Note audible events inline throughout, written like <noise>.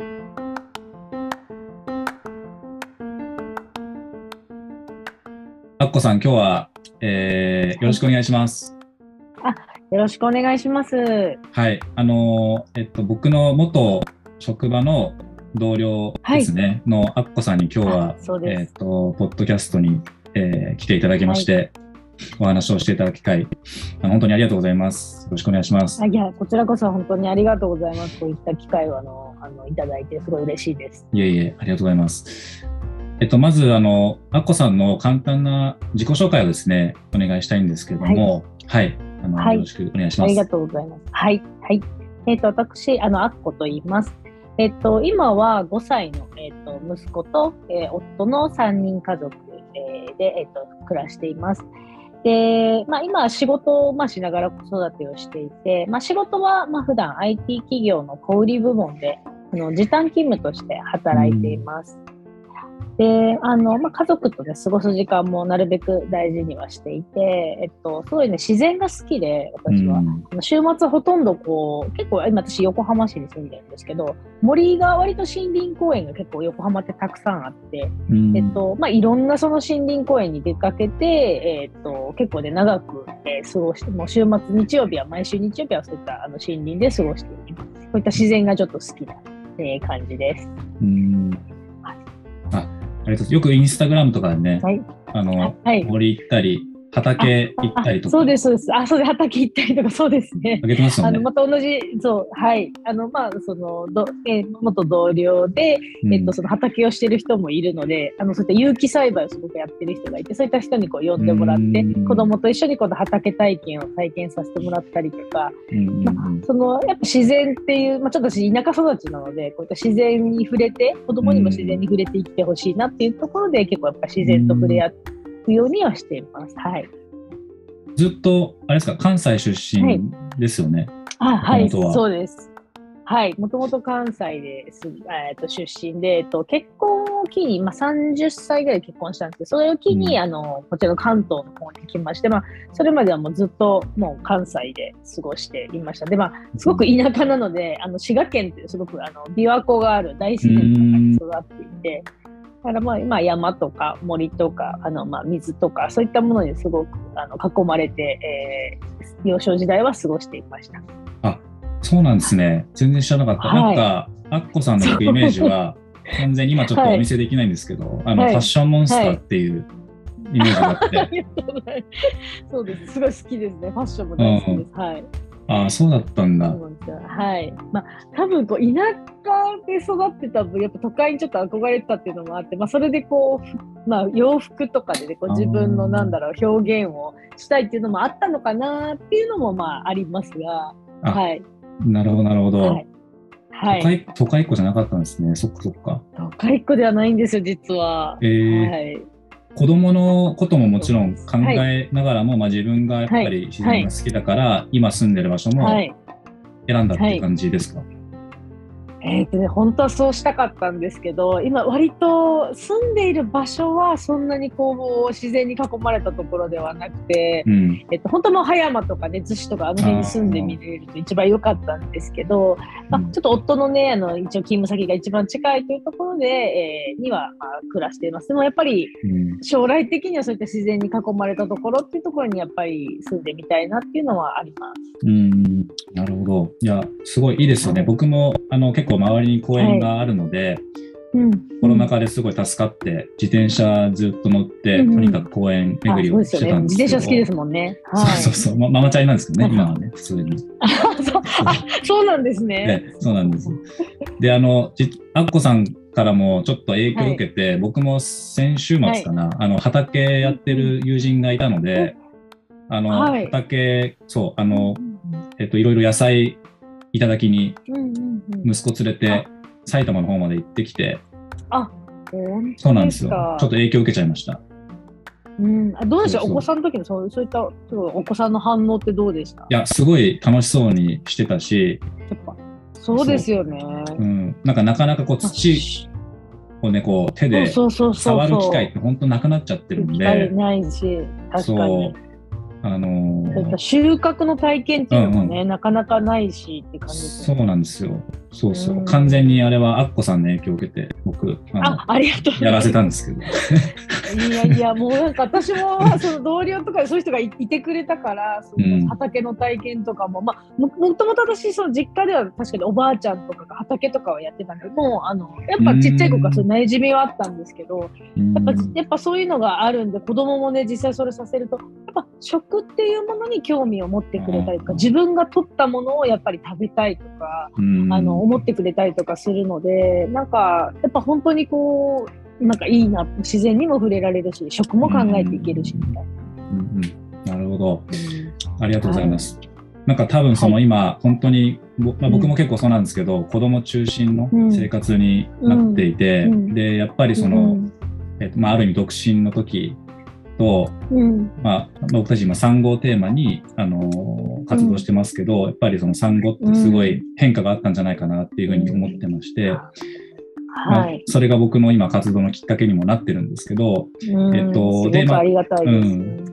アッコさん、今日は、えー、よろしくお願いします。よろしくお願いします。はい、あのえっと僕の元職場の同僚ですね、はい、のアッコさんに今日はえっとポッドキャストに、えー、来ていただきまして、はい、お話をしていただく機会、本当にありがとうございます。よろしくお願いします。いや、こちらこそ本当にありがとうございます。こういった機会をあのあのいただいてすごい嬉しいです。いえいえ、ありがとうございます。えっと、まず、あの、アッコさんの簡単な自己紹介をですね、お願いしたいんですけれども、はい、はいあの、はい、よろしくお願いします。ありがとうございます。はい。はい。えっ、ー、と、私、あの、アッコと言います。えっ、ー、と、今は5歳の、えっ、ー、と、息子と、え夫の3人家族、えで、えっと、暮らしています。で、まあ、今仕事を、まあ、しながら子育てをしていて、まあ、仕事は、まあ、普段 IT 企業の小売部門で、あの時短勤務として働いています。うんで、あの、まあ、家族とね、過ごす時間もなるべく大事にはしていて、えっと、すごいね、自然が好きで、私は。うん、週末ほとんどこう、結構、今私横浜市に住んでるんですけど、森が割と森林公園が結構横浜ってたくさんあって、うん、えっと、まあ、いろんなその森林公園に出かけて、えっと、結構ね、長く、えー、過ごして、もう週末、日曜日は、毎週日曜日はそういったあの森林で過ごしています。こういった自然がちょっと好きな、えー、感じです。うんありがとうよくインスタグラムとかでね、はい、あの、はい、森行ったり、畑行ったりとか。そうです、そうです。あ、そうで畑行ったりとか、そうですね。あげてまね。あの、また同じ、そう、はい。あの、まあ、その、どえー、元同僚で、えっと、その畑をしてる人もいるので、あの、そういった有機栽培をすごくやってる人がいて、そういった人にこう呼んでもらって、子供と一緒にこの畑体験を体験させてもらったりとか、まあ、その、やっぱ自然っていう、まあ、ちょっと私田舎育ちなので、こういった自然に触れて、子供にも自然に触れていってほしいなっていうところで、結構やっぱ自然と触れ合って、ようにはしています。はい。ずっと、あれですか、関西出身ですよね。はい、はい、そうです。はい、もともと関西です、えー、と出身で、えっと、結婚を機に、まあ、30歳ぐらい結婚したんですけど、それを機に、うん、あのこちらの関東の方に来まして、まあ、それまではもうずっともう関西で過ごしていました。で、まあ、すごく田舎なので、あの滋賀県ってすごくあの琵琶湖がある大自然の中に育っていて、だからまあ今山とか森とかあのまあ水とかそういったものにすごくあの囲まれて、えー、幼少時代は過ごしていました。あそうなんですね。全然知らなかった。はい、なんかアッコさんのイメージは <laughs> 完全に今ちょっとお見せできないんですけど、はい、あの、ファッションモンスターっていう、イメージがあって。<laughs> そうです。すごい好きですね。ファッションも大好きです。うん、はい。ああ、そうだったんだ。はい。まあ、多分こう田舎で育ってた分、やっぱ都会にちょっと憧れてたっていうのもあって、まあ、それでこう、まあ、洋服とかでね、こう自分のなんだろう、表現をしたいっていうのもあったのかなっていうのもまあありますが、はい。なるほど、なるほど。はいはい、都会都会っ子じゃなかったんですね、そっかそっか。都会っ子ではないんですよ、実は。えー、はい子供のことももちろん考えながらも、はい、まあ、自分がやっぱり自然が好きだから、はい、今住んでる場所も選んだっていう感じですか、はいえーとね、本当はそうしたかったんですけど今割と住んでいる場所はそんなにこう自然に囲まれたところではなくて、うん、えっと、本当の葉山とかね逗子とかあの辺に住んでみれると一番良かったんですけど、まあ、ちょっと夫のねあの一応勤務先が一番近いというところで、えー、には、まあ、暮らしています。でもやっぱり将来的にはそういった自然に囲まれたところっていうところにやっぱり住んでみたいなっていうのはあります。うん。なるほど。いやすごいいいですよね、僕もあの結構周りに公園があるので、はいうん、コロナ禍ですごい助かって、自転車ずっと乗って、うん。とにかく公園巡りをしてたんですけど、ね、自転車好きですもんね。はい、そうそうそう、ま、ママチャリなんですけどね、今はね、普通に。あそう。そうなんですね。ねそうなんです。で、あの、アッコさんからもちょっと影響を受けて、はい、僕も先週末かな、はい、あの畑やってる友人がいたので、あの、畑、そう、あの、えっと、いろいろ野菜いただきに息子連れて埼玉の方まで行ってきて、あそうなんですよ。ちょっと影響を受けちゃいました。うん、あどうでしょうお子さんの時のそうそういったお子さんの反応ってどうでした？いや、すごい楽しそうにしてたし、やっぱそうですよね。う。うん、なんかなかなかこう土をね、こう手で触る機会って本当なくなっちゃってるんで。ないし、確かに。あのー、収穫の体験っていうのもね、うんうん、なかなかないしって感じですね。そうなんですよ。そうそう。完全にあれはアッコさんの影響を受けて、僕、あありがとうやらせたんですけど。いやいや、もうなんか私もその同僚とかそういう人がいてくれたから、その畑の体験とかも、うん、まあ、もともと私、その実家では確かにおばあちゃんとかが畑とかはやってたんで、もうあのやっぱちっちゃい子からその馴染みはあったんですけど、やっぱやっぱそういうのがあるんで、子供もね、実際それさせると、やっぱ食っていうものに興味を持ってくれたりとか、自分が取ったものをやっぱり食べたいとか、あの思ってくれたりとかするので、なんかやっぱ本当にこう、なんかいいな、自然にも触れられるし、食も考えていけるしみたいな。うんうん、なるほど、ありがとうございます。はい、なんか多分その今、はい、本当にまあ、僕も結構そうなんですけど、うん、子供中心の生活になっていて、うん、でやっぱりその、えっとまあ、ある意味独身の時と、うん、まあ、僕たち今産後をテーマに、あの活動してますけど、やっぱりその産後ってすごい変化があったんじゃないかなっていうふうに思ってまして、まあ、それが僕の今活動のきっかけにもなってるんですけど、えっと、で、まあ、うん。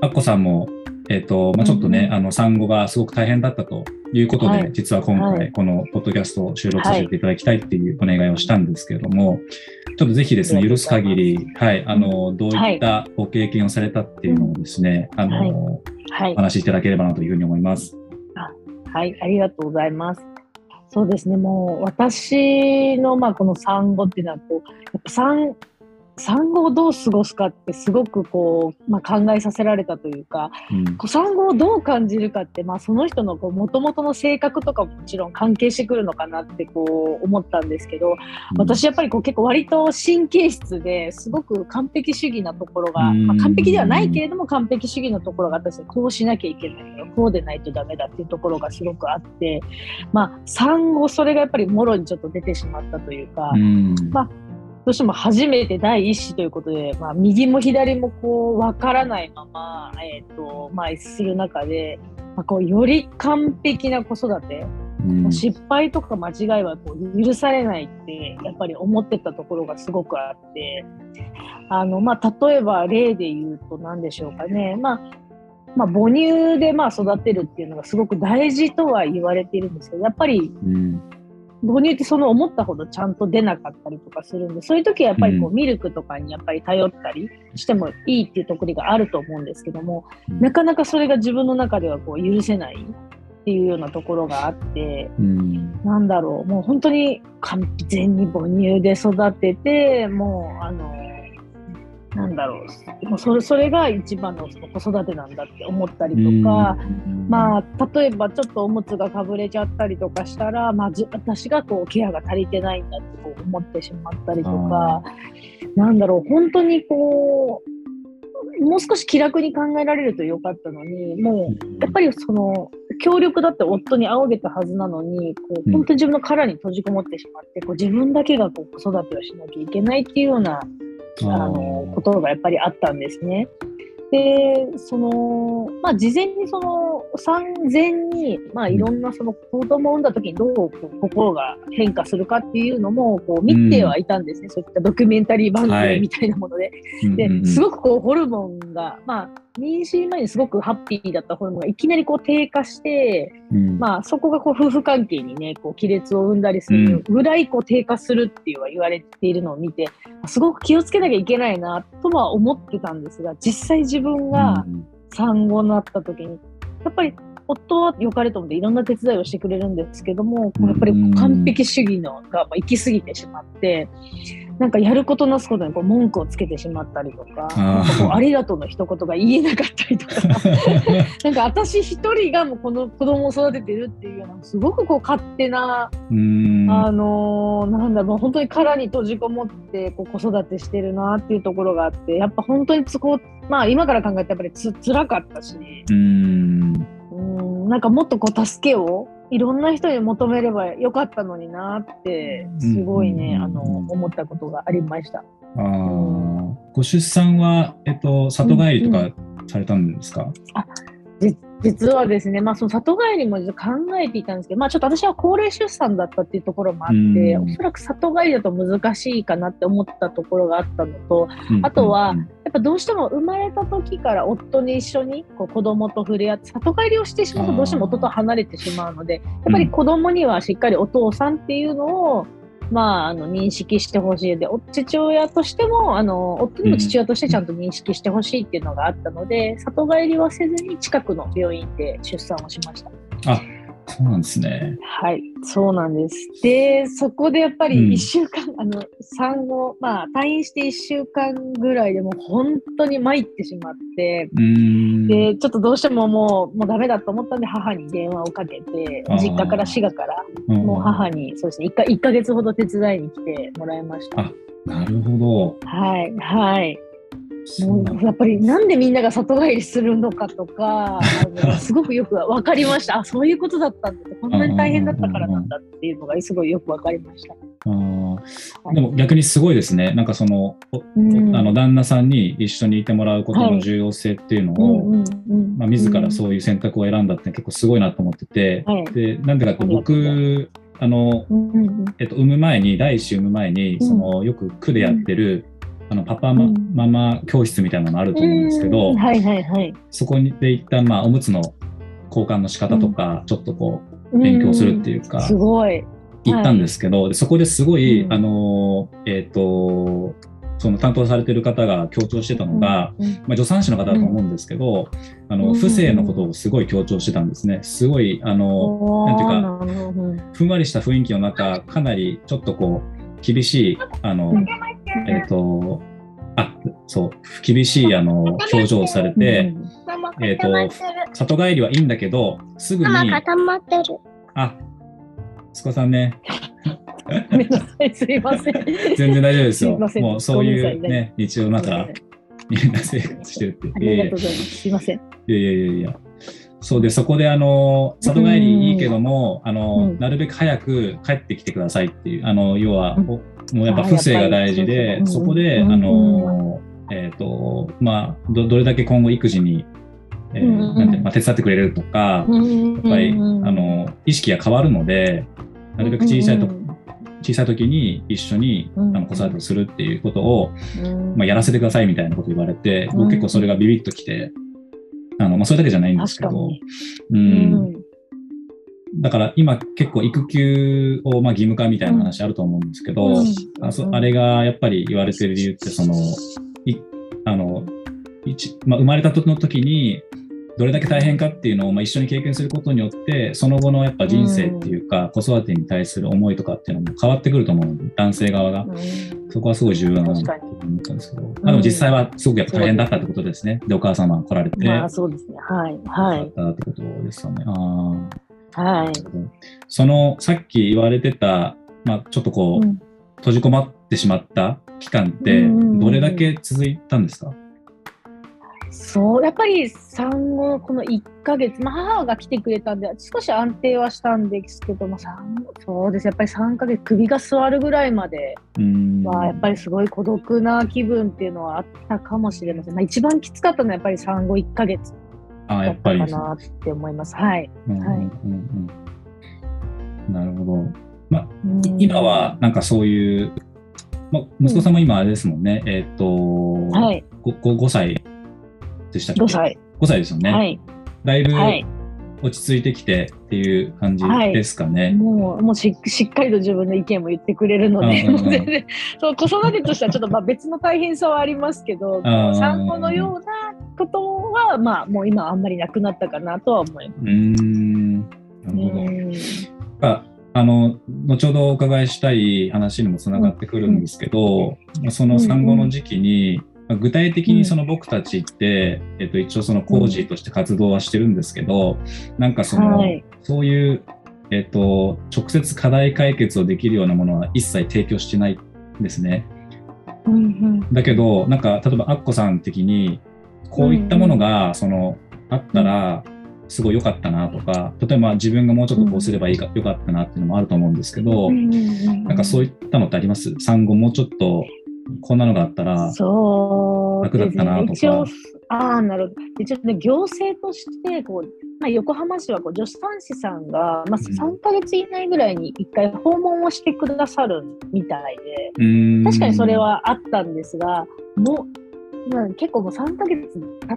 アッコさんも、えっと、まあ、ちょっとね、あの、産後がすごく大変だったということで、はい、実は今回、このポッドキャストを収録させていただきたいっていうお願いをしたんですけれども、はい、ちょっとぜひですね、許す限り、はい、あの、どういったご経験をされたっていうのをですね、あの、はい、お話しいただければなというふうに思います。はい、ありがとうございます。そうですね、もう私の、まあ、この産後っていうのは、こう、やっぱ産産後をどう過ごすかってすごくこう、まあ、考えさせられたというか、うん、産後をどう感じるかって、まあ、その人のもともとの性格とかももちろん関係してくるのかなってこう思ったんですけど、うん、私やっぱりこう結構割と神経質ですごく完璧主義なところが、まあ、完璧ではないけれども完璧主義のところが私こうしなきゃいけないよ。こうでないとダメだっていうところがすごくあって、まあ、産後それがやっぱりもろにちょっと出てしまったというか、うん、まあどうしても初めて第一子ということで、まあ、右も左もこう分からないまま、えーとまあ、する中で、まあ、こうより完璧な子育て、うん、失敗とか間違いはこう許されないってやっぱり思ってたところがすごくあってあの、まあ、例えば例で言うと何でしょうかね、まあまあ、母乳でまあ育てるっていうのがすごく大事とは言われているんですけどやっぱり、うん母乳ってその思ったほどちゃんと出なかったりとかするんで、そういう時はやっぱりこうミルクとかにやっぱり頼ったりしてもいいっていうところがあると思うんですけども、なかなかそれが自分の中ではこう許せないっていうようなところがあって、うん、なんだろう、もう本当に完全に母乳で育てて、もうあの、なんだろう。もうそれそれが一番のその子育てなんだって思ったりとか、まあ、例えばちょっとおむつがかぶれちゃったりとかしたら、まあ、私がこうケアが足りてないんだってこう思ってしまったりとかなんだろう。本当にこうもう少し気楽に考えられるとよかったのにもうやっぱりその協力だって夫に仰げたはずなのにこう本当に自分の殻に閉じこもってしまってこう自分だけがこう子育てをしなきゃいけないっていうようなあのことがやっぱりあったんですね。で、その、まあ、事前にその、産前に、まあ、いろんなその子供を産んだ時にどう心が変化するかっていうのも、こう、見てはいたんですね。うん、そういったドキュメンタリー番組みたいなもので。はい、で、すごくこう、ホルモンが、まあ、妊娠前にすごくハッピーだったホルモンがいきなりこう低下して、うん、まあそこがこう夫婦関係にね、こう亀裂を生んだりするぐらいこう低下するっていうは言われているのを見て、すごく気をつけなきゃいけないなとは思ってたんですが、実際自分が産後になった時に、やっぱり夫は良かれと思っていろんな手伝いをしてくれるんですけども、やっぱり完璧主義のが行き過ぎてしまって、なんかやることなすことにこう文句をつけてしまったりとか、あありがとうの一言が言えなかったりとか、<laughs> なんか私一人がもうこの子供を育ててるっていうような、すごくこう勝手な、あのー、なんだろう、本当に殻に閉じこもってこう子育てしてるなっていうところがあって、やっぱ本当につこまあ今から考えてやっぱりつ辛かったし、うんなんかもっとこう助けをいろんな人に求めればよかったのになってすごいね、あの思ったことがありました。あご出産は、えっと、里帰りとかされたんですか、うん、あ実はですね、まあ、その里帰りも考えていたんですけど、まあ、ちょっと私は高齢出産だったっていうところもあって、おそらく里帰りだと難しいかなって思ったところがあったのと、あとは、やっぱどうしても生まれた時から夫に一緒にこう子供と触れ合って、里帰りをしてしまうとどうしても夫と離れてしまうので、やっぱり子供にはしっかりお父さんっていうのをまあ、あの認識してほしい。で父親としてもあの夫にも父親としてちゃんと認識してほしいっていうのがあったので、うん、里帰りはせずに近くの病院で出産をしました。あそうなんですね。はい、そうなんです。で、そこでやっぱり1週間、うん、あの、産後、まあ、退院して1週間ぐらいでもう本当に参ってしまって、で、ちょっとどうしてももう、もうダメだと思ったんで、母に電話をかけて、実家から滋賀から、もう母に、そうですね1か、1ヶ月ほど手伝いに来てもらいました。あ、なるほど。はい、はい。もうやっぱりなんでみんなが里帰りするのかとか <laughs> すごくよく分かりました。あそういうことだったんだこんなに大変だったからなんだっていうのがすごいよく分かりました。あでも逆にすごいですね、なんかその、うん、あの旦那さんに一緒にいてもらうことの重要性っていうのを、まあ、自らそういう選択を選んだって結構すごいなと思ってて、はい、でなんでかって僕あの、えっと、産む前に第一子産む前にそのよく区でやってる、あのパパマ,、ママ教室みたいなのあると思うんですけど、はいはいはい、そこで一旦まあおむつの交換の仕方とか、ちょっとこう勉強するっていうか、すごい。行ったんですけど、はい、そこですごい、あのえっ、ー、とその担当されてる方が強調してたのが、うん、まあ、助産師の方だと思うんですけど、うん、あの不正のことをすごい強調してたんですね。すごいあのなんていうかふんわりした雰囲気の中かなりちょっとこう厳しい、あの、えっ、ー、と、あ、そう、厳しい、あの、表情をされて、えっ、ー、と、里帰りはいいんだけど、すぐに、あ、息子さんね。ごめんなさい、すいません。全然大丈夫ですよ。もうそういうね、日常の中、みんな生活してるって。ありがとうございます。すいません。いやいやいやいや。そうで、そこで、あの、里帰りいいけども、あの、なるべく早く帰ってきてくださいっていう、あの、要は、もうやっぱ不正が大事で、そこで、あの、えっ、と、まあど、どれだけ今後育児に、えーなんてまあ、手伝ってくれるとか、やっぱり、あの、意識が変わるので、なるべく小さいと、小さい時に一緒にあの子育てをするっていうことを、まあ、やらせてくださいみたいなことを言われて、僕結構それがビビッときて、あの、まあ、それだけじゃないんですけど、うん。だから今結構育休をまあ義務化みたいな話あると思うんですけど、うん、あそあれがやっぱり言われてる理由ってそのいあの一、まあ、生まれた時の時にどれだけ大変かっていうのをまあ一緒に経験することによってその後のやっぱ人生っていうか、子育てに対する思いとかっていうのも変わってくると思う男性側が、そこはすごい重要なと思ったんですけど、まあ、でも実際はすごくやっぱ大変だったってことですね、でお母様来られて、まあ、そうですね。はい。はい。ってことですよね。あはい。そのさっき言われてた、まあ、ちょっとこう、うん、閉じ込まってしまった期間ってどれだけ続いたんですか、そう、やっぱり産後、この1ヶ月、まあ、母が来てくれたんで、少し安定はしたんですけども、そうです、やっぱり3ヶ月、首が座るぐらいまでは、やっぱりすごい孤独な気分っていうのはあったかもしれません。まあ、一番きつかったのは、やっぱり産後1ヶ月だったかなって思います。はい。なるほど。まあ、今はなんかそういう、まあ、息子さんも今あれですもんね、うん、えっ、ー、と、はい、5, 5歳でしたっけ ?5 歳。5歳ですよね。はい。だいぶ落ち着いてきてっていう感じですかね。はい、もうもうししっかりと自分の意見も言ってくれるので、全然 <laughs> そう子育てとしてはちょっとまあ別の大変さはありますけど、産後のようなことは、まあ、もう今あんまりなくなったかなとは思います。うん。なるほど。あの後ほどお伺いしたい話にもつながってくるんですけど、うん、その産後の時期に、具体的にその僕たちって、うん、えっと、一応その工事として活動はしてるんですけど、なんかその、はい、そういう、えっと、直接課題解決をできるようなものは一切提供してないんですね。うんうん、だけど、なんか例えばアッコさん的に、こういったものが、その、あったら、すごい良かったなとか、例えば自分がもうちょっとこうすればいいか、良かったなっていうのもあると思うんですけど、なんかそういったのってあります？産後もうちょっとこんなのがあったら楽だったなとか。ああ、なるほど。一応ね、行政としてこうまあ、横浜市はこう助産師さんが、まあ、3ヶ月以内ぐらいに1回訪問をしてくださるみたいで、確かにそれはあったんですが、もう、まあ、結構もう3ヶ月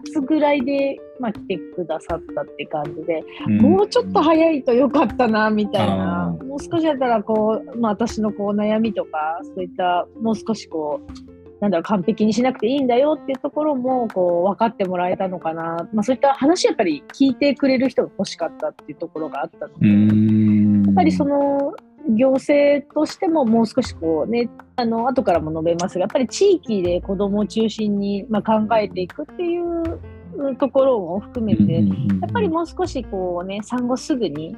経つぐらいで、まあ、来てくださったって感じで、もうちょっと早いとよかったなみたいな、もう少しだったらこう、まあ、私のこう悩みとかそういったもう少しこうなんだろう、完璧にしなくていいんだよっていうところも、こう、分かってもらえたのかな。まあ、そういった話やっぱり聞いてくれる人が欲しかったっていうところがあったので、やっぱりその、行政としてももう少しこうね、あの、後からも述べますが、やっぱり地域で子供を中心に、まあ、考えていくっていうところも含めて、やっぱりもう少しこうね、産後すぐに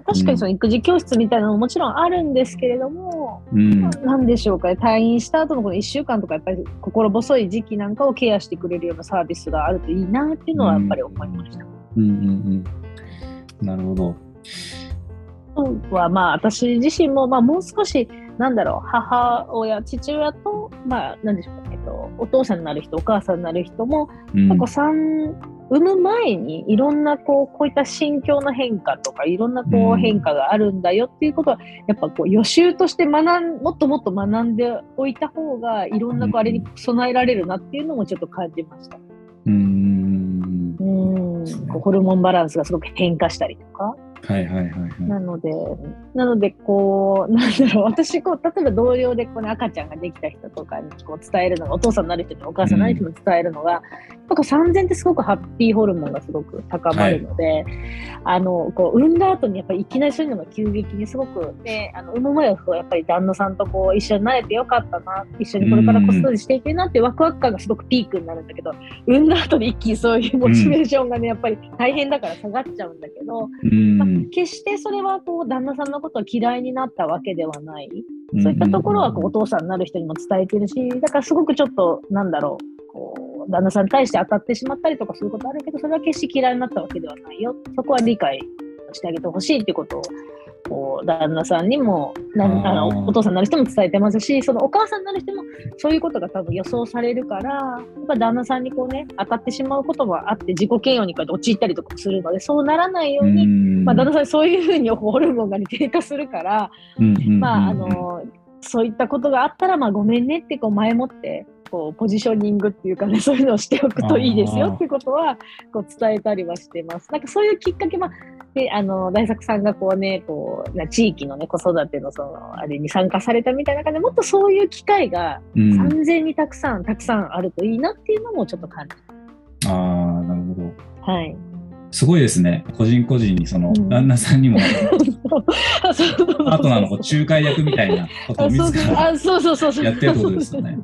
確かにその育児教室みたいなのももちろんあるんですけれども、うん、なんでしょうか、退院した後のこの1週間とか、やっぱり心細い時期なんかをケアしてくれるようなサービスがあるといいなっていうのはやっぱり思いました。うんうんうん、なるほど。はまあ私自身もまあもう少しなんだろう母親父親とまあなんでしょうか、えっと、お父さんになる人お母さんになる人も、うん、産む前にいろんなこうこういった心境の変化とかいろんなこう変化があるんだよっていうことは、やっぱこう予習として学んもっともっと学んでおいた方がいろんなこうあれに備えられるなっていうのもちょっと感じました。うん。うん。ホルモンバランスがすごく変化したりとか。はいはいはい、はい、なので、なので、こう、なんだろう、私、こう、例えば同僚でこう、ね、赤ちゃんができた人とかにこう伝えるのが、お父さんになる人とお母さんになる人に伝えるのが、うん、なん産前ってすごくハッピーホルモンがすごく高まるので、はい、あの、こう、産んだ後にやっぱりいきなりそういうのが急激にすごく、ね、あの産む前はやっぱり旦那さんとこう、一緒になれてよかったな、一緒にこれから子育てしていけなってワクワク感がすごくピークになるんだけど、産んだ後に一気にそういうモチベーションがね、やっぱり大変だから下がっちゃうんだけど、まあ、決してそれはこう旦那さんのことを嫌いになったわけではない。そういったところはこうお父さんになる人にも伝えてるし、だからすごくちょっと、なんだろう、こう旦那さんに対して当たってしまったりとかそういうことあるけど、それは決して嫌いになったわけではないよ。そこは理解してあげてほしいってことをこう旦那さんにもなあのお父さんになる人も伝えてますしそのお母さんになる人もそういうことが多分予想されるからやっぱ旦那さんにこうね当たってしまうこともあって自己嫌悪にこうやって陥ったりとかするのでそうならないように、まあ、旦那さんそういうふうにホルモンが低下するから、まああのそういったことがあったら、まあ、ごめんねってこう前もってこうポジショニングっていうかね <laughs> そういうのをしておくといいですよっていうことはこう伝えたりはしてます。なんかそういうきっかけ、まあ、であの大作さんがこうねこう地域の、ね、子育てのそのあれに参加されたみたいな感じでもっとそういう機会が3000にたくさん、うん、たくさんあるといいなっていうのもちょっと感じああなるほど。はいすごいですね。個人個人にその、旦那さんにも、パートナーの仲介役みたいなことを自らやってるってことですよね。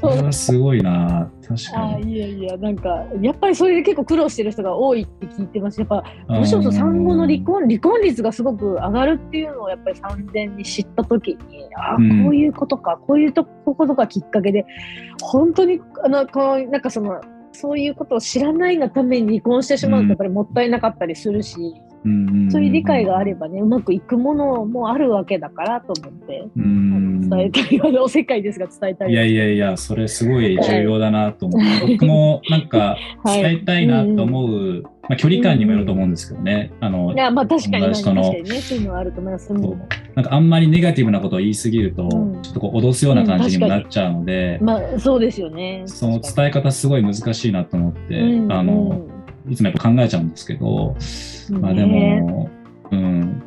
それはすごいな。確かに。いやいや、なんか、やっぱりそういう結構苦労してる人が多いって聞いてます。やっぱ、むしろ産後の離婚、離婚率がすごく上がるっていうのをやっぱり産前に知ったときに、ああ、こういうことか、こういうとことがきっかけで、本当に、あの、こうなんかその、そういうことを知らないがために離婚してしまうとやっぱりもったいなかったりするし、うん、そういう理解があればねうまくいくものもあるわけだからと思って、うん、伝えたいおせっかいですが伝えたいいやいやいやそれすごい重要だなと思って、はい、僕もなんか伝えたいなと思う、はいまあ、距離感にもよると思うんですけどね。あのいやまあ確かに確かにねそういうのはあると思います。なんかあんまりネガティブなことを言いすぎると、ちょっとこう脅すような感じにもなっちゃうので、まあそうですよね。その伝え方すごい難しいなと思って、あのいつもやっぱ考えちゃうんですけど、まあでも、うん、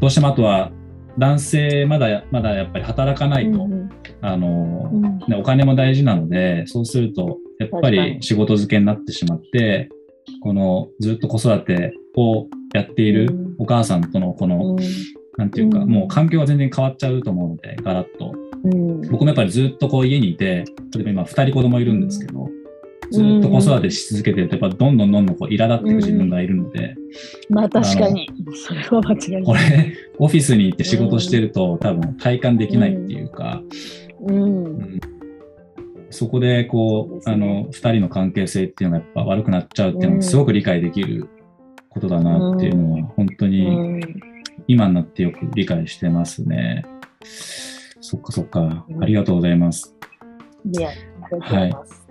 どうしてもあとは男性まだまだやっぱり働かないと、あの、ね、お金も大事なのでそうするとやっぱり仕事漬けになってしまってこのずっと子育てをやっているお母さんとのこの、なんていうか、もう環境が全然変わっちゃうと思うので、ガラッと。僕もやっぱりずっとこう家にいて、例えば今2人子供いるんですけど、ずっと子育てし続けてると、やっぱどんどんどんどんこう苛立っていく自分がいるので。まあ確かに。それは間違いない。これ、オフィスに行って仕事してると、多分体感できないっていうか、うん、うんそこでこう、ね、あの2人の関係性っていうのがやっぱ悪くなっちゃうっていうのがすごく理解できることだなっていうのは本当に今になってよく理解してますね。そっかそっか、ありがとうございます。いや、ありがとうございます。はい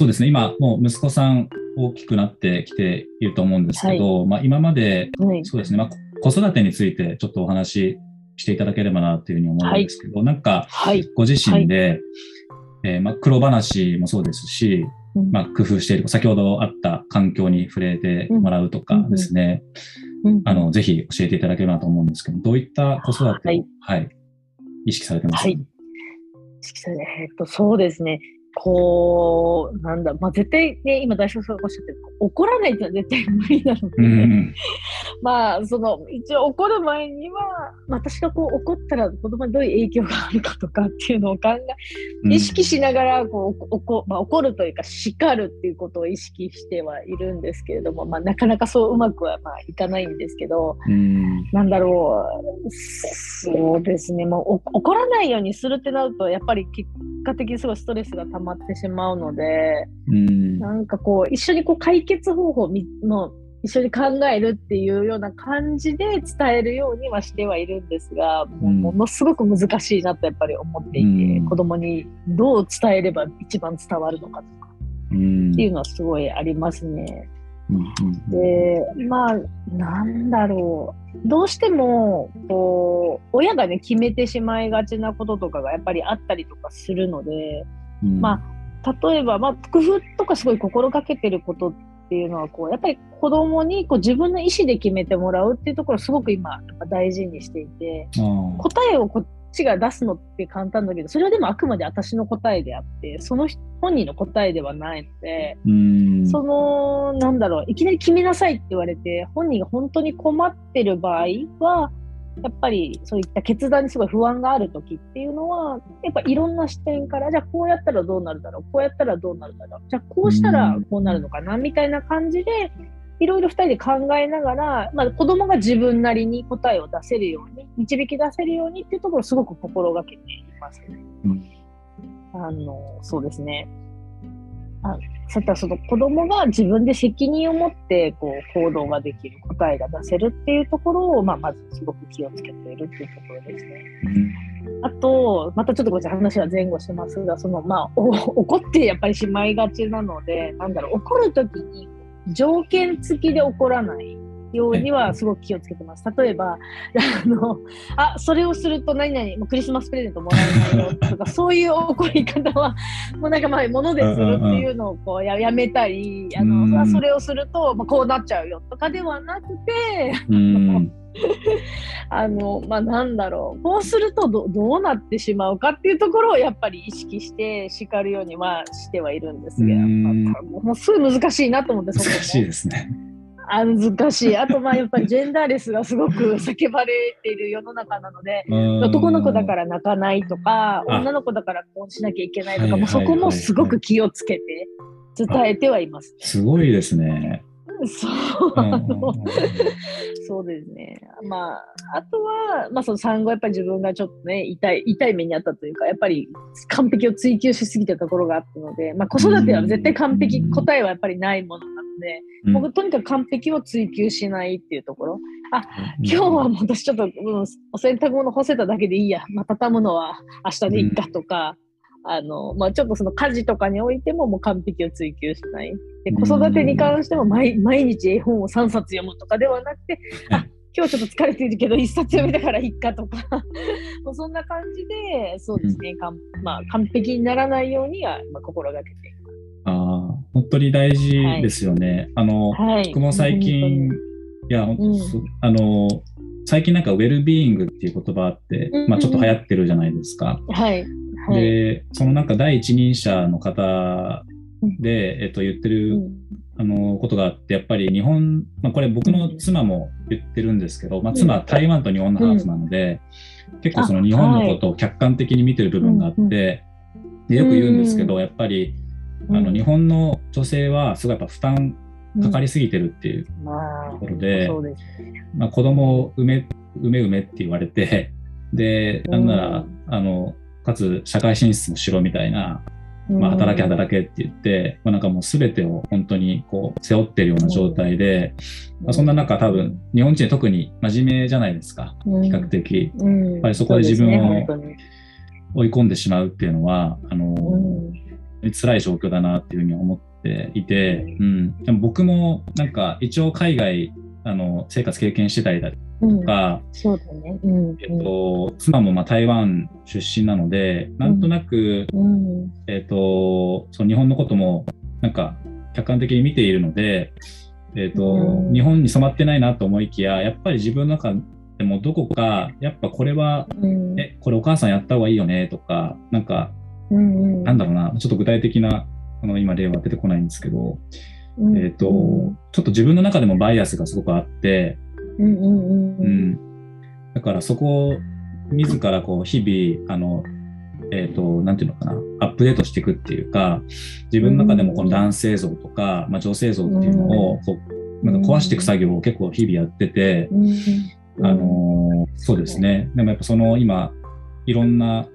そうですね、今、もう息子さん大きくなってきていると思うんですけど、はい、まあ、今まで、はい、そうですね、まあ、子育てについてちょっとお話ししていただければなというふうに思うんですけど、はい、なんか、ご自身で、えー、まあ、苦労話もそうですし、まあ、工夫している、先ほどあった環境に触れてもらうとかですね、あの、ぜひ教えていただければなと思うんですけど、どういった子育てを、はい、はい、意識されてますか、はい、意識されえっと、そうですね。こう、なんだ、まあ、絶対ね、今大将さんがおっしゃってる、怒らないってのは絶対無理なので、うん、まあ、その、一応怒る前には、私がこう怒ったら子供にどういう影響があるかとかっていうのを考え、意識しながら、こう、おこまあ、怒るというか、叱るっていうことを意識してはいるんですけれども、まあ、なかなかそううまくは、まあ、いかないんですけど、うん、なんだろう、そうですね、もう怒らないようにするってなると、やっぱり結果的にすごいストレスが溜まってしまうので、うん、なんかこう一緒にこう解決方法の一緒に考えるっていうような感じで伝えるようにはしてはいるんですが、もうものすごく難しいなとやっぱり思っていて、うん、子供にどう伝えれば一番伝わるのかとか、っていうのはすごいありますね。でまあなんだろう。どうしてもこう親がね決めてしまいがちなこととかがやっぱりあったりとかするので、うん、まあ例えば、まあ、工夫とかすごい心がけてることっていうのはこうやっぱり子供にこう自分の意思で決めてもらうっていうところをすごく今大事にしていて答えをこちが出すのって簡単だけどそれはでもあくまで私の答えであってその本人の答えではないのでそのなんだろういきなり決めなさいって言われて本人が本当に困ってる場合はやっぱりそういった決断にすごい不安がある時っていうのはやっぱいろんな視点からじゃあこうやったらどうなるだろうこうやったらどうなるだろうじゃあこうしたらこうなるのかなみたいな感じでいろいろ2人で考えながら、まあ、子供が自分なりに答えを出せるように導き出せるようにっていうところをすごく心がけていますね。うん、あのそうですね。あそういったその子供が自分で責任を持ってこう行動ができる答えが出せるっていうところを、まあ、まずすごく気をつけているっていうところですね。あとまたちょっとこっち話は前後しますがその、まあ、怒ってやっぱりしまいがちなのでなんだろう怒る時に条件付きで怒らないようにはすごく気をつけてます。例えば、あの、あ、それをすると何々、クリスマスプレゼントもらえないよとか、<laughs> そういう怒り方は、もうなんかまあ、ものでするっていうのをこうややめたり、あの、それをすると、まあ、こうなっちゃうよとかではなくて、<laughs> あの、まあ、なんだろう、こうするとどどうなってしまうかっていうところをやっぱり意識して叱るようにはしてはいるんですけど、もうすごい難しいなと思って、難しいですね。あ難しい。あと、まあ、やっぱりジェンダーレスがすごく叫ばれている世の中なので、男の子だから泣かないとか、女の子だからこうしなきゃいけないとか、もうそこもすごく気をつけて伝えてはいます。すごいですね。そう、あの、<laughs> そうですね。まあ、あとは、まあ、その産後、やっぱり自分がちょっとね、痛い、痛い目にあったというか、やっぱり完璧を追求しすぎたところがあったので、まあ、子育ては絶対完璧、答えはやっぱりないものなので、僕、とにかく完璧を追求しないっていうところ。あ、今日はもう私ちょっと、うん、お洗濯物干せただけでいいや、まあ、畳むのは明日でいいかとか、あの、まあ、ちょっとその家事とかにおいてももう完璧を追求しない。で、子育てに関しても毎毎日絵本を3冊読むとかではなくて、あ、今日ちょっと疲れているけど1冊読めたからいっかとか <laughs> もうそんな感じで、そうですね、かんまあ、完璧にならないようには、まあ、心がけています。ああ、本当に大事ですよね。はい、あの、はい、僕も最近、いや、うん、あの、最近なんかウェルビーイングっていう言葉あって、まあちょっと流行ってるじゃないですか。はい。で、そのなんか第一人者の方で、えっと、言ってる、あのことがあって、やっぱり日本、まあ、これ僕の妻も言ってるんですけど、まあ、妻は台湾と日本のハーフなので、結構その日本のことを客観的に見てる部分があって、でよく言うんですけど、やっぱりあの日本の女性はすごいやっぱ負担かかりすぎてるっていうところで、まあ、子供を産め、産め産めって言われて、で、なんなら、あの、かつ社会進出もしろみたいな、まあ、働け働けって言って、まあ、なんかもう全てを本当にこう背負ってるような状態で、まあ、そんな中多分日本人特に真面目じゃないですか、比較的。やっぱりそこで自分を追い込んでしまうっていうのは、あの、に辛い状況だなっていうふうに思っていて、うん、でも僕もなんか一応海外あの生活経験してたりだとか、うん、そうだね、うん、えっと、妻もまあ台湾出身なので、なんとなく、うん、えっと、その日本のこともなんか客観的に見ているので、えっと日本に染まってないなと思いきややっぱり自分の中でもどこかやっぱこれは、えこれお母さんやった方がいいよねとかなんか、なんだろうなちょっと具体的なあの今例は出てこないんですけど、えっとちょっと自分の中でもバイアスがすごくあって、うん、だからそこを自らこう日々あのえっ、ー、と、なんていうのかな、アップデートしていくっていうか、自分の中でもこの男性像とか、まあ、女性像っていうのをこう、なんか壊していく作業を結構日々やってて、あのー、そうですね。でもやっぱその今、いろんな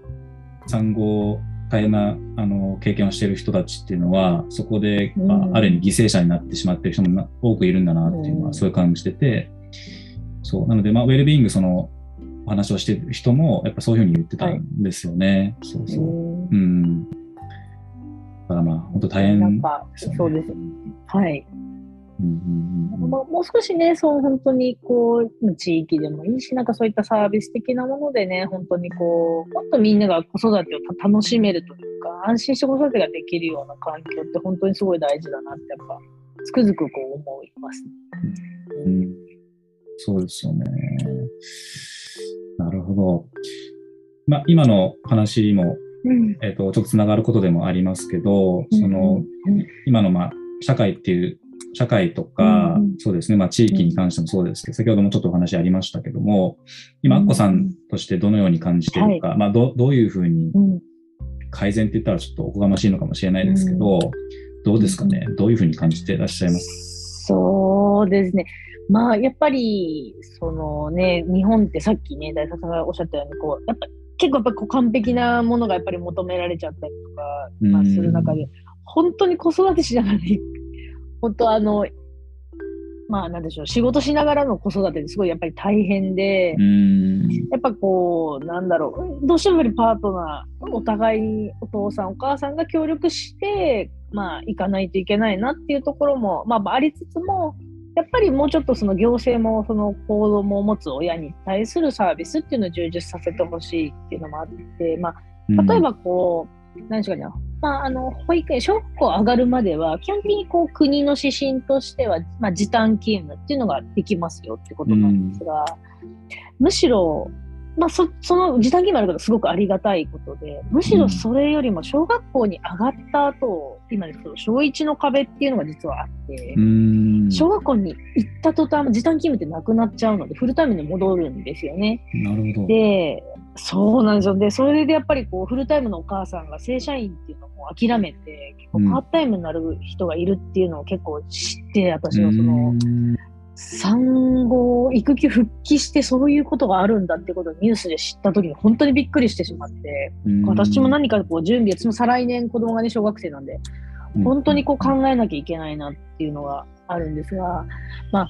産後、大変なあの経験をしている人たちっていうのは、そこで、まあ、ある意味犠牲者になってしまっている人も多くいるんだなっていうのは、そういう感じてて、そう。なので、まあ、ウェルビーイング、その、お話をしてる人も、やっぱそういうふうに言ってたんですよね。はい、そうそう。うん。だからまあ、本当大変ね。そうです。はい。うんうんうんまあ、もう少しね、そう本当にこう地域でもいいし、なんかそういったサービス的なものでね、本当にこう、もっとみんなが子育てを楽しめるというか、安心して子育てができるような環境って本当にすごい大事だなって、やっぱつくづくこう思います、ね、うん。そうですよね。なるほど。まあ、今の話も、うん、えーと、ちょっとつながることでもありますけど、その、今の、まあ、社会っていう社会とか、うん、そうですね、まあ、地域に関してもそうですけど、先ほどもちょっとお話ありましたけども、今、アッコさんとしてどのように感じているか、はい、まあど、どういうふうに改善って言ったらちょっとおこがましいのかもしれないですけど、どうですかね、どういうふうに感じていらっしゃいます？そうですね。まあ、やっぱり、そのね、日本ってさっきね、大佐さんがおっしゃったように、こう、やっぱ結構やっぱこう完璧なものがやっぱり求められちゃったりとか、まあ、する中で、本当に子育てしながら、本当あの、まあなんでしょう、仕事しながらの子育てですごいやっぱり大変で、やっぱこう、なんだろう、どうしてもやっぱりパートナー、お互いにお父さんお母さんが協力して、まあ行かないといけないなっていうところも、まあありつつも、やっぱりもうちょっとその行政もその子供を持つ親に対するサービスっていうのを充実させてほしいっていうのもあって、まあ、例えばこう、うん、何でしょうかね、まあ、あの保育園、小学校上がるまでは、基本的にこう国の指針としては、まあ、時短勤務っていうのができますよってことなんですが、うん、むしろまあ、そその時短義務あることはすごくありがたいことで、むしろそれよりも小学校に上がった後、うん、今ですけど、小1の壁っていうのが実はあって、小学校に行った途端、時短勤務ってなくなっちゃうので、フルタイムに戻るんですよね。なるほど。で、そうなんですよ。で、それでやっぱりこう、フルタイムのお母さんが正社員っていうのも諦めて、結構パートタイムになる人がいるっていうのを結構知って、私はその、産後、育休復帰してそういうことがあるんだってことをニュースで知った時に本当にびっくりしてしまって、私も何かこう準備、私も再来年子供がね、小学生なん。で、本当にこう考えなきゃいけないなっていうのがあるんですが、まあ、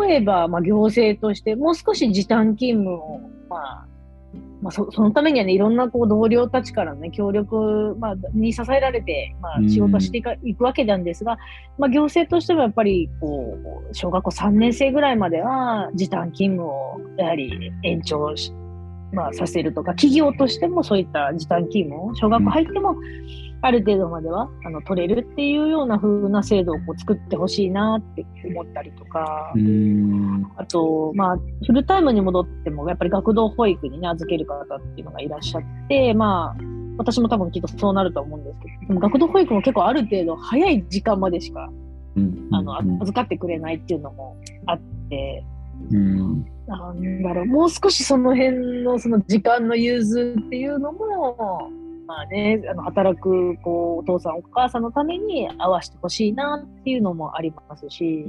例えば、まあ、行政としてもう少し時短勤務を、まあ、まあ、そそのためにはね、いろんなこう同僚たちからの、ね、協力、まあ、に支えられて、まあ、仕事していか、いくわけなんですが、まあ、行政としてもやっぱりこう、小学校3年生ぐらいまでは時短勤務をやはり延長し、まあ、させるとか、企業としてもそういった時短勤務を、小学校入っても、ある程度まではあの取れるっていうような風な制度をこう作ってほしいなって思ったりとか、あと、まあ、フルタイムに戻っても、やっぱり学童保育にね、預ける方っていうのがいらっしゃって、まあ、私も多分きっとそうなると思うんですけど、でも学童保育も結構ある程度早い時間までしか、あの預かってくれないっていうのもあって、うん、なんだろう、もう少しその辺のその時間の融通っていうのも、まあね、あの働くこうお父さんお母さんのために合わせてほしいなっていうのもありますし、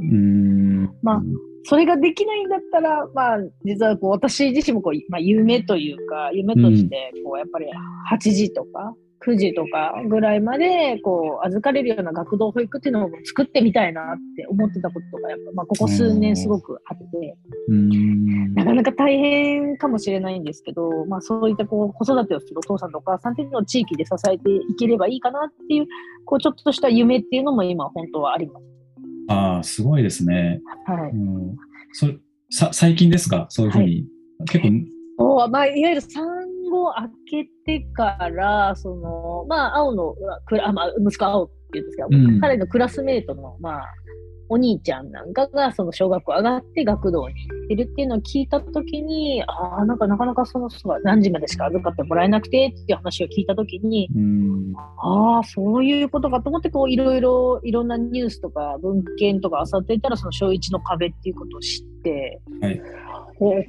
まあ、それができないんだったら、まあ、実はこう私自身もこう、まあ、夢というか夢としてこうやっぱり8時とか9時とかぐらいまでこう預かれるような学童保育っていうのを作ってみたいなって思ってたことがやっぱ、まあ、ここ数年すごくあって、なかなか大変かもしれないんですけど、まあ、そういったこう子育てをするお父さんとお母さんっていうのを地域で支えていければいいかなっていうこうちょっとした夢っていうのも今本当はあります。ああすごいですね。はい、うん、そさ最近ですか？そういうふうに、はい、結構。おまあ、いわゆる産後明けてから、その、まあ、青の、あまあ、息子青って言うんですけど、うん、彼のクラスメートの、まあ、お兄ちゃんなんかがその小学校上がって学童に行ってるっていうのを聞いたときに、ああ、なんかなかなかその何時までしか預かってもらえなくてっていう話を聞いたときに、ああ、そういうことかと思って、こういろいろいろんなニュースとか文献とか漁っていたら、その小1の壁っていうことを知って、はい。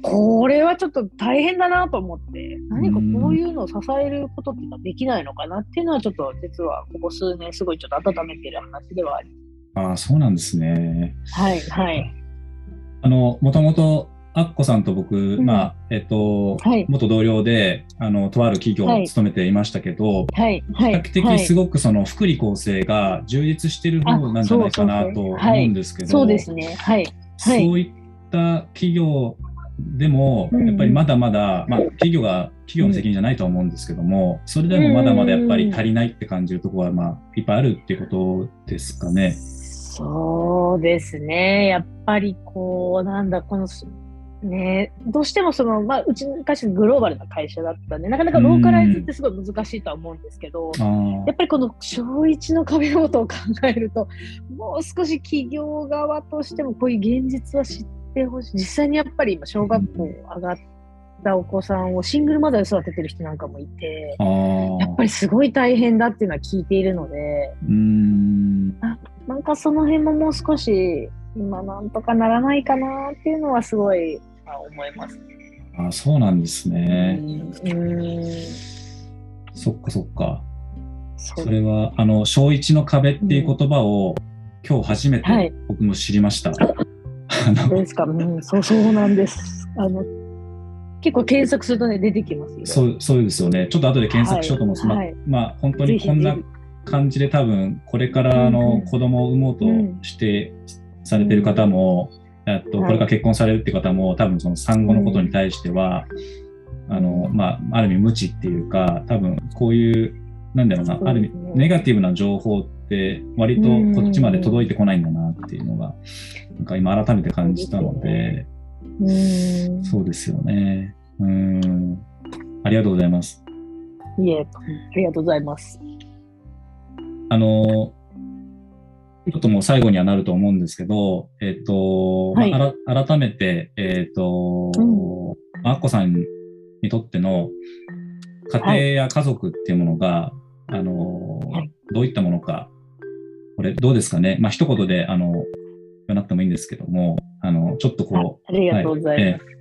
これはちょっと大変だなと思って、何かこういうのを支えることっていうのはできないのかなっていうのは、ちょっと実はここ数年、すごいちょっと温めてる話ではありああ、そうなんですね。はい、はい。あの、もともと、アッコさんと僕、うん、まあ、えっと、はい、元同僚で、あの、とある企業を勤めていましたけど、はい、はい、比較的すごくその福利厚生が充実してる方なんじゃないかなと思うんですけど、そうですね。はい。そういった企業でも、やっぱりまだまだ、まあ、企業が、企業の責任じゃないとは思うんですけども、それでもまだまだやっぱり足りないって感じるところは、まあ、いっぱいあるっていうことですかね。そうですね。やっぱりこう、なんだ、この、ね、どうしてもその、まあ、うち昔グローバルな会社だったんで、なかなかローカライズってすごい難しいとは思うんですけど、やっぱりこの小1の壁のことを考えると、もう少し企業側としてもこういう現実は知ってほしい。実際にやっぱり今、小学校上がったお子さんをシングルマザーで育ててる人なんかもいて、やっぱりすごい大変だっていうのは聞いているので、うんなんかその辺ももう少し今なんとかならないかなっていうのはすごい思います。あそうなんですね。うんそっかそっか。それはあの小一の壁っていう言葉を、今日初めて僕も知りました。はいそうですか、うん、そうそうなんです。あの結構検索するとね出てきますそうそうですよね。ちょっと後で検索しようと思うんです。はい、まあ、まあ、本当にこんな感じで多分これからの子供を産もうとしてされてる方も、うん、っとこれから結婚されるって方も多分その産後のことに対しては、うん、あのまあ、ある意味無知っていうか多分こういうなんだろうな、ね、ある意味ネガティブな情報って割とこっちまで届いてこないんだなっていうのが、なんか今改めて感じたので、そうですよね。うん。ありがとうございます。いえ、ありがとうございます。あの、ちょっともう最後にはなると思うんですけど、えっ、ー、と、はいまあ、改めて、えっ、ー、と、うん、あっこさんにとっての家庭や家族っていうものが、はい、あの、はい、どういったものか、これどうですかね？まあ、一言で、あの、言わなくてもいいんですけども、あの、ちょっとこう。ありがとうございます。はいえー、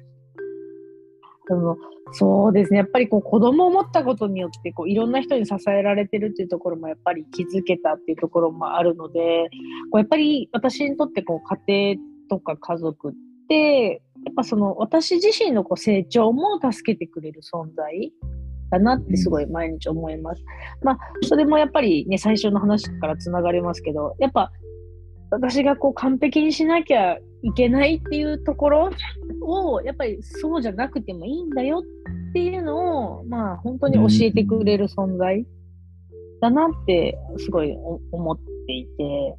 そうですね。やっぱりこう子供を持ったことによってこういろんな人に支えられてるっていうところもやっぱり気づけたっていうところもあるので、こうやっぱり私にとってこう家庭とか家族ってやっぱその私自身のこう成長も助けてくれる存在だなってすごい毎日思います。まあそれもやっぱりね最初の話からつながりますけどやっぱ私がこう完璧にしなきゃいけないっていうところをやっぱりそうじゃなくてもいいんだよっていうのをまあ本当に教えてくれる存在だなってすごい思っていて、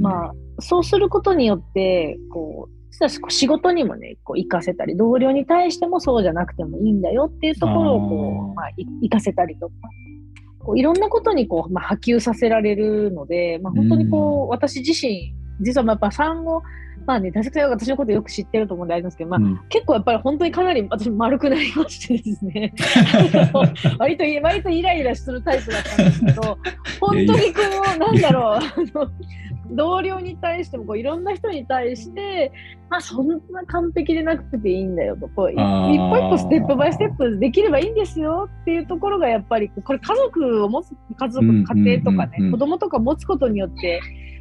まあそうすることによってこう仕事にもねこう活かせたり同僚に対してもそうじゃなくてもいいんだよっていうところをこうまあ活かせたりとか。こういろんなことにこう、まあ、波及させられるので、まあ、本当にこう、私自身、実はやっぱ産後、まあね、大輔さんは私のことよく知ってると思うんでありますけど、まあ、うん、結構やっぱり本当にかなり私丸くなりましてですね。<laughs> 割と割とイライラするタイプだったんですけど本当にこうなんだろう同僚に対してもこういろんな人に対して、まあ、そんな完璧でなくていいんだよとこう一歩一歩ステップバイステップできればいいんですよっていうところがやっぱりこれ家族を持つ家族、家庭とかね、うんうん、子供とか持つことによって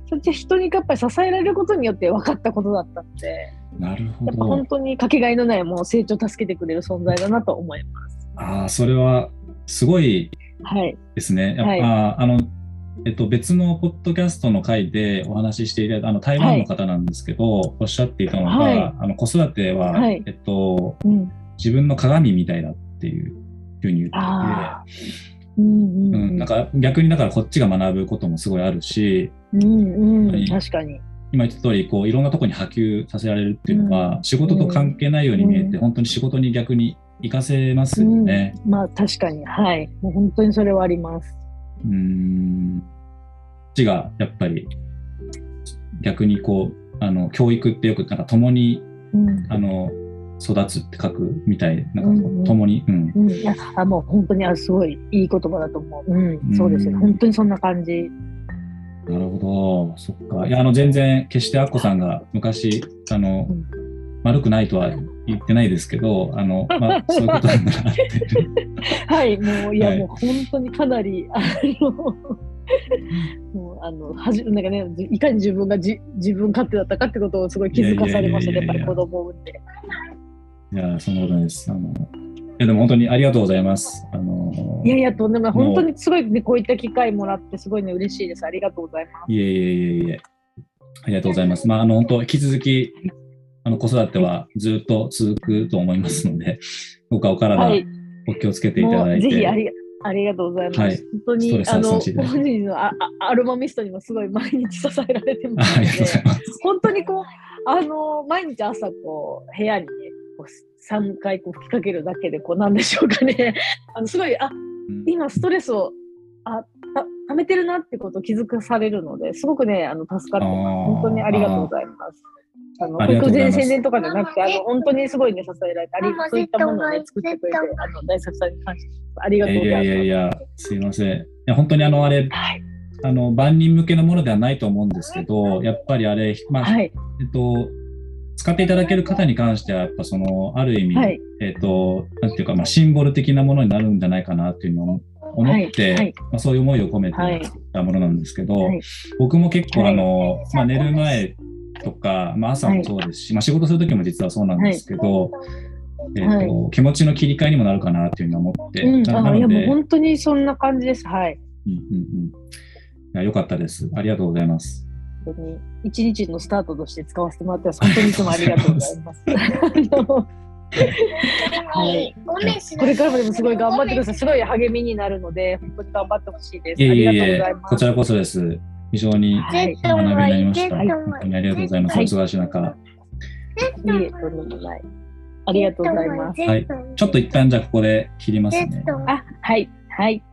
そっち人にやっぱり支えられることによって分かったことだったのでなるほどやっぱ本当にかけがえのないもう成長を助けてくれる存在だなと思います。ああそれはすごいですね。はい、やっぱ、はい、あの、えっと、別のポッドキャストの回でお話ししていただいたあの台湾の方なんですけど、はい、おっしゃっていたのが、はい、あの子育ては、はい、えっと、うん、自分の鏡みたいだっていうふうに言っていて、うんうんうん、なんか逆にだからこっちが学ぶこともすごいあるし、うんうん、確かに。今言った通りこういろんなところに波及させられるっていうのは、うん、仕事と関係ないように見えて、うん、本当に仕事に逆に活かせますよね。まあ確かに。はい。もう本当にそれはあります。うん。ちがやっぱり。逆にこうあの教育ってよくなんか共に、うん、あの育つって書くみたいなんか共に、うん。うん、いやあもう本当にあすごいいい言葉だと思う、うん、そうですね本当にそんな感じ。なるほど。そっか。いやあの全然決してアッコさんが昔あの、うん、悪くないとは言ってないですけどあの、まあ、そういうことなんだなって <laughs> はいもういや、はい、もう本当にかなりあの <laughs> もうあのはじなんかねいかに自分がじ自分勝手だったかってことをすごい気づかされましたねやっぱり子供を産んで。いやそんなことないです。あのいやでも本当にありがとうございます。あのいやいやとんでもない本当にすごいねこういった機会もらってすごいね嬉しいです。ありがとうございます。いえいえいえいえありがとうございます。まああの本当引き続きあの子育てはずっと続くと思いますので、どうかお体お気をつけていただいて。はい、ぜひありありがとうございます。はい、本当に、あの、本人のアアロマミストにもすごい毎日支えられてますので、本当にこう、あの、毎日朝こう、部屋にね、こう3回こう吹きかけるだけで、こう、なんでしょうかね、<laughs> あのすごい、あ、今ストレスを、あ、た、溜めてるなってことを気づかされるので、すごくね、あの、助かってます。本当にありがとうございます。あの、本当に宣伝とかじゃなくて、あの、本当にすごいね、支えられて、ありそういったものをね、作ってくれて、あの、大作さんに感謝ありがとうございます。いやいやいや、すいません。いや、本当にあの、あれ、はい、あの、万人向けのものではないと思うんですけど、やっぱりあれ、まあ、はい、えっと、使っていただける方に関しては、やっぱその、ある意味、はい、えっ、と、なんていうか、まあ、シンボル的なものになるんじゃないかなっていうのを思って、はいまあ、そういう思いを込めて作ったものなんですけど、僕も結構あの、まあ、寝る前とか、まあ、朝もそうですし、まあ、仕事する時も実はそうなんですけど、えーと、はい、気持ちの切り替えにもなるかなというふうに思って、うん、あいやもう本当にそんな感じです。はい。うんうんうん。いやよかったです。ありがとうございます。本当に一日のスタートとして使わせてもらってます。本当にいつもありがとうございます。<laughs> はい、これからもでもすごい頑張ってください。すごい励みになるので、本当に頑張ってほしいです。いえいえいえありがとうございます。こちらこそです。非常に学びになりました。はい、本当にありがとうございます。はい、お忙しい中。ありがとうございます。はい。ちょっと一旦じゃあここで切りますね。あ、はい。はい。